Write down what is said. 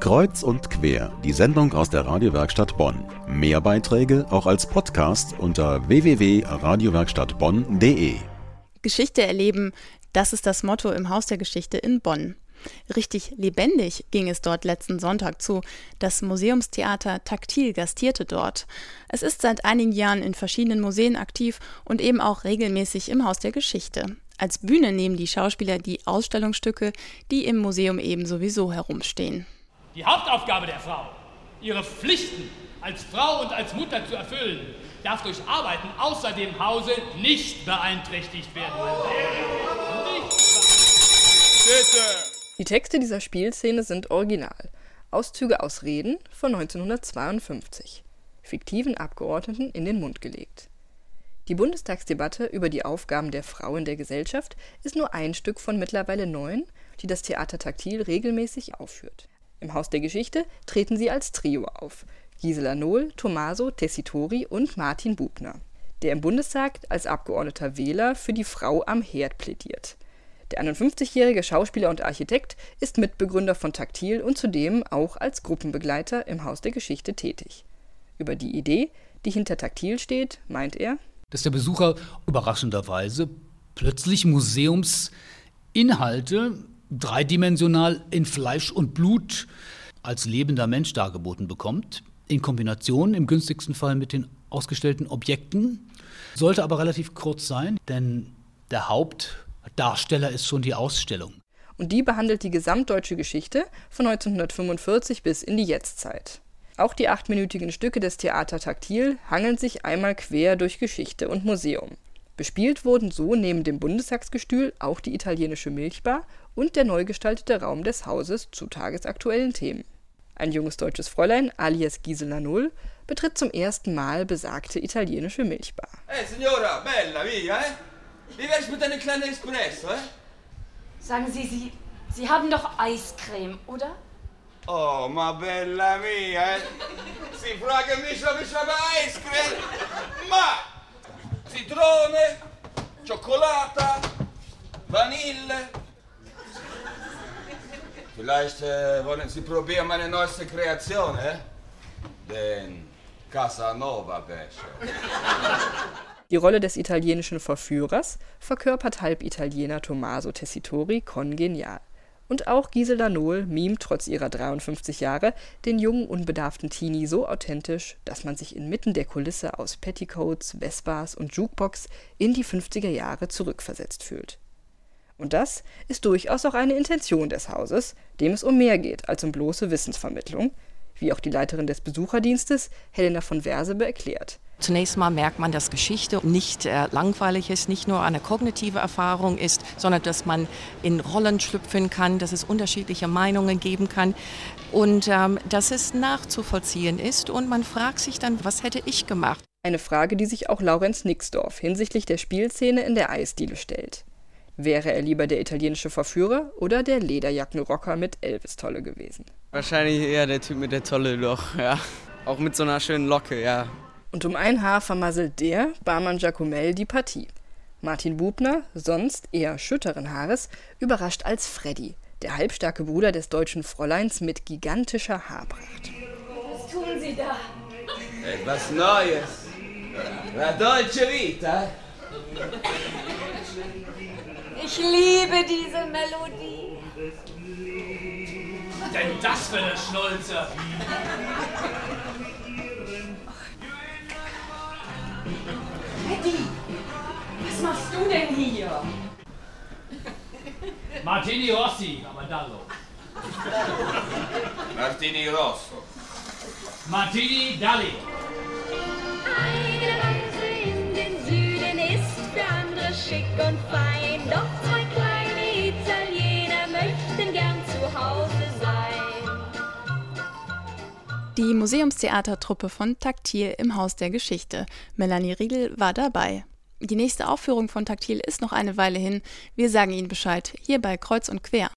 Kreuz und quer, die Sendung aus der Radiowerkstatt Bonn. Mehr Beiträge auch als Podcast unter www.radiowerkstattbonn.de. Geschichte erleben, das ist das Motto im Haus der Geschichte in Bonn. Richtig lebendig ging es dort letzten Sonntag zu. Das Museumstheater Taktil gastierte dort. Es ist seit einigen Jahren in verschiedenen Museen aktiv und eben auch regelmäßig im Haus der Geschichte. Als Bühne nehmen die Schauspieler die Ausstellungsstücke, die im Museum eben sowieso herumstehen. Die Hauptaufgabe der Frau, ihre Pflichten als Frau und als Mutter zu erfüllen, darf durch Arbeiten außer dem Hause nicht beeinträchtigt werden. Die Texte dieser Spielszene sind original. Auszüge aus Reden von 1952, fiktiven Abgeordneten in den Mund gelegt. Die Bundestagsdebatte über die Aufgaben der Frau in der Gesellschaft ist nur ein Stück von mittlerweile neun, die das Theater Taktil regelmäßig aufführt. Im Haus der Geschichte treten sie als Trio auf: Gisela Nohl, Tommaso Tessitori und Martin Bubner, der im Bundestag als Abgeordneter Wähler für die Frau am Herd plädiert der 51-jährige Schauspieler und Architekt ist Mitbegründer von Taktil und zudem auch als Gruppenbegleiter im Haus der Geschichte tätig. Über die Idee, die hinter Taktil steht, meint er, dass der Besucher überraschenderweise plötzlich Museumsinhalte dreidimensional in Fleisch und Blut als lebender Mensch dargeboten bekommt, in Kombination im günstigsten Fall mit den ausgestellten Objekten, sollte aber relativ kurz sein, denn der Haupt Darsteller ist schon die Ausstellung. Und die behandelt die gesamtdeutsche Geschichte von 1945 bis in die Jetztzeit. Auch die achtminütigen Stücke des Theater Taktil hangeln sich einmal quer durch Geschichte und Museum. Bespielt wurden so neben dem Bundestagsgestühl auch die italienische Milchbar und der neu gestaltete Raum des Hauses zu tagesaktuellen Themen. Ein junges deutsches Fräulein, alias Gisela Null, betritt zum ersten Mal besagte italienische Milchbar. Hey, Signora, bella, via, eh? Wie wär's mit einem kleinen Espresso, eh? Sagen Sie, Sie, Sie haben doch Eiscreme, oder? Oh, ma bella mia, eh? Sie fragen mich, ob ich habe Eiscreme. Ma! Schokolade, Vanille. Vielleicht äh, wollen Sie probieren meine neueste Kreation, eh? Den Casanova Becher. Die Rolle des italienischen Verführers verkörpert Halbitaliener Tommaso Tessitori kongenial. Und auch Gisela Nohl mimt trotz ihrer 53 Jahre den jungen, unbedarften Teenie so authentisch, dass man sich inmitten der Kulisse aus Petticoats, Vespas und Jukebox in die 50er Jahre zurückversetzt fühlt. Und das ist durchaus auch eine Intention des Hauses, dem es um mehr geht als um bloße Wissensvermittlung, wie auch die Leiterin des Besucherdienstes, Helena von Wersebe, erklärt Zunächst mal merkt man, dass Geschichte nicht äh, langweilig ist, nicht nur eine kognitive Erfahrung ist, sondern dass man in Rollen schlüpfen kann, dass es unterschiedliche Meinungen geben kann und ähm, dass es nachzuvollziehen ist. Und man fragt sich dann, was hätte ich gemacht? Eine Frage, die sich auch Laurenz Nixdorf hinsichtlich der Spielszene in der Eisdiele stellt. Wäre er lieber der italienische Verführer oder der Lederjackenrocker mit Elvis-Tolle gewesen? Wahrscheinlich eher der Typ mit der Tolle doch, ja. Auch mit so einer schönen Locke, ja. Und um ein Haar vermasselt der, Barmann Giacomel, die Partie. Martin Bubner, sonst eher schütteren Haares, überrascht als Freddy, der halbstarke Bruder des deutschen Fräuleins mit gigantischer Haarpracht. Was tun Sie da? Etwas Neues. La Dolce Vita. Ich liebe diese Melodie. Denn das für eine Schnulze. Eddie, was machst du denn hier? Martini Rossi, Amadallo. Martini Rosso. Martini Dalli. Schick und fein. Doch zwei kleine Italiener möchten gern zu Hause sein. Die Museumstheatertruppe von Taktil im Haus der Geschichte. Melanie Riedel war dabei. Die nächste Aufführung von Taktil ist noch eine Weile hin. Wir sagen Ihnen Bescheid, hier bei Kreuz und Quer.